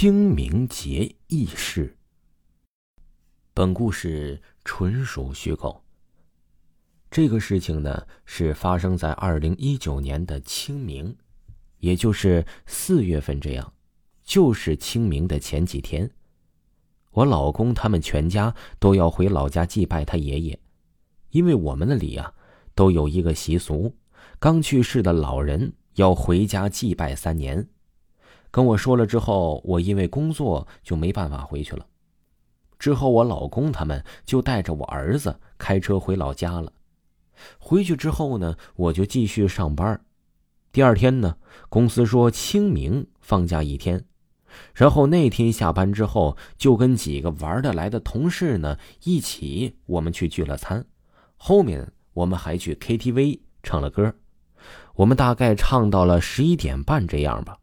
清明节轶事。本故事纯属虚构。这个事情呢，是发生在二零一九年的清明，也就是四月份这样，就是清明的前几天。我老公他们全家都要回老家祭拜他爷爷，因为我们那里啊，都有一个习俗，刚去世的老人要回家祭拜三年。跟我说了之后，我因为工作就没办法回去了。之后我老公他们就带着我儿子开车回老家了。回去之后呢，我就继续上班。第二天呢，公司说清明放假一天，然后那天下班之后，就跟几个玩得来的同事呢一起，我们去聚了餐。后面我们还去 KTV 唱了歌，我们大概唱到了十一点半这样吧。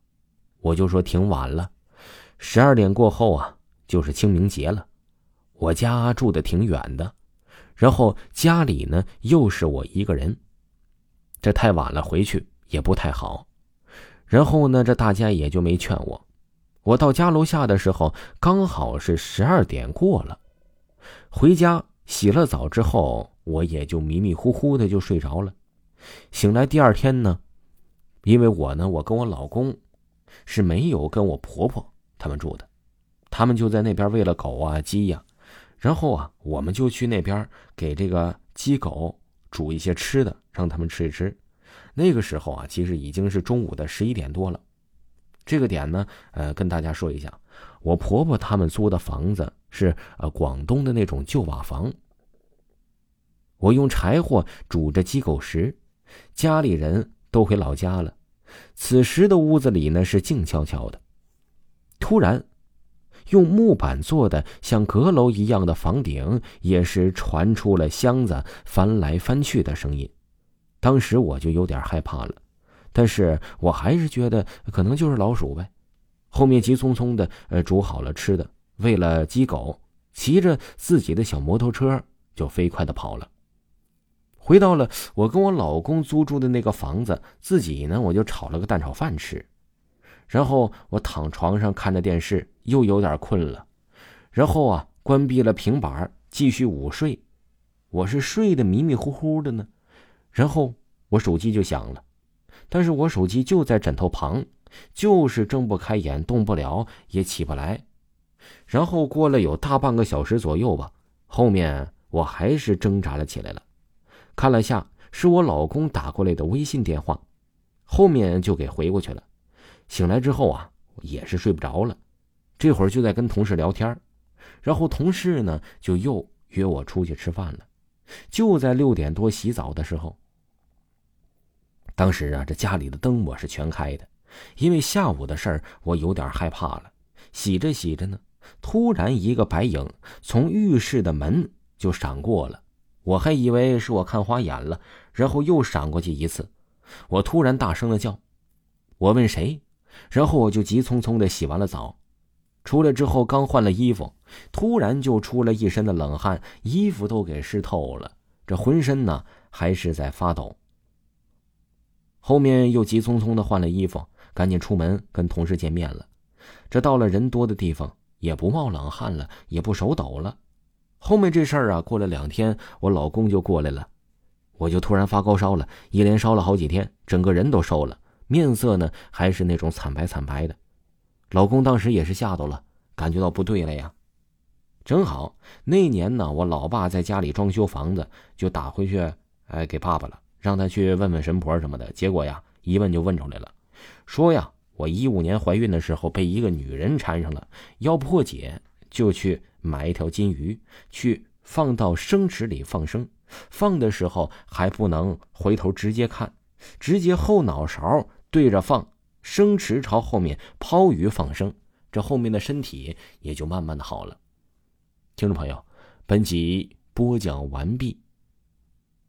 我就说挺晚了，十二点过后啊，就是清明节了。我家住的挺远的，然后家里呢又是我一个人，这太晚了回去也不太好。然后呢，这大家也就没劝我。我到家楼下的时候，刚好是十二点过了。回家洗了澡之后，我也就迷迷糊糊的就睡着了。醒来第二天呢，因为我呢，我跟我老公。是没有跟我婆婆他们住的，他们就在那边喂了狗啊鸡呀，然后啊，我们就去那边给这个鸡狗煮一些吃的，让他们吃一吃。那个时候啊，其实已经是中午的十一点多了。这个点呢，呃，跟大家说一下，我婆婆他们租的房子是呃广东的那种旧瓦房。我用柴火煮着鸡狗食，家里人都回老家了。此时的屋子里呢是静悄悄的，突然，用木板做的像阁楼一样的房顶也是传出了箱子翻来翻去的声音。当时我就有点害怕了，但是我还是觉得可能就是老鼠呗。后面急匆匆的呃煮好了吃的，喂了鸡狗，骑着自己的小摩托车就飞快的跑了。回到了我跟我老公租住的那个房子，自己呢我就炒了个蛋炒饭吃，然后我躺床上看着电视，又有点困了，然后啊关闭了平板，继续午睡。我是睡得迷迷糊糊的呢，然后我手机就响了，但是我手机就在枕头旁，就是睁不开眼，动不了，也起不来。然后过了有大半个小时左右吧，后面我还是挣扎了起来了。看了下，是我老公打过来的微信电话，后面就给回过去了。醒来之后啊，也是睡不着了，这会儿就在跟同事聊天，然后同事呢就又约我出去吃饭了。就在六点多洗澡的时候，当时啊，这家里的灯我是全开的，因为下午的事儿我有点害怕了。洗着洗着呢，突然一个白影从浴室的门就闪过了。我还以为是我看花眼了，然后又闪过去一次。我突然大声的叫，我问谁，然后我就急匆匆的洗完了澡，出来之后刚换了衣服，突然就出了一身的冷汗，衣服都给湿透了，这浑身呢还是在发抖。后面又急匆匆的换了衣服，赶紧出门跟同事见面了。这到了人多的地方，也不冒冷汗了，也不手抖了。后面这事儿啊，过了两天，我老公就过来了，我就突然发高烧了，一连烧了好几天，整个人都瘦了，面色呢还是那种惨白惨白的。老公当时也是吓到了，感觉到不对了呀。正好那年呢，我老爸在家里装修房子，就打回去，哎，给爸爸了，让他去问问神婆什么的。结果呀，一问就问出来了，说呀，我一五年怀孕的时候被一个女人缠上了，要破解就去。买一条金鱼，去放到生池里放生，放的时候还不能回头直接看，直接后脑勺对着放，生池朝后面抛鱼放生，这后面的身体也就慢慢的好了。听众朋友，本集播讲完毕。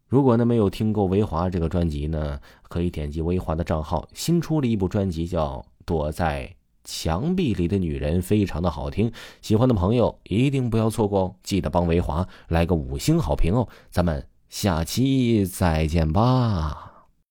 如果呢没有听过维华这个专辑呢，可以点击维华的账号，新出了一部专辑叫《躲在墙壁里的女人》，非常的好听，喜欢的朋友一定不要错过哦！记得帮维华来个五星好评哦！咱们下期再见吧。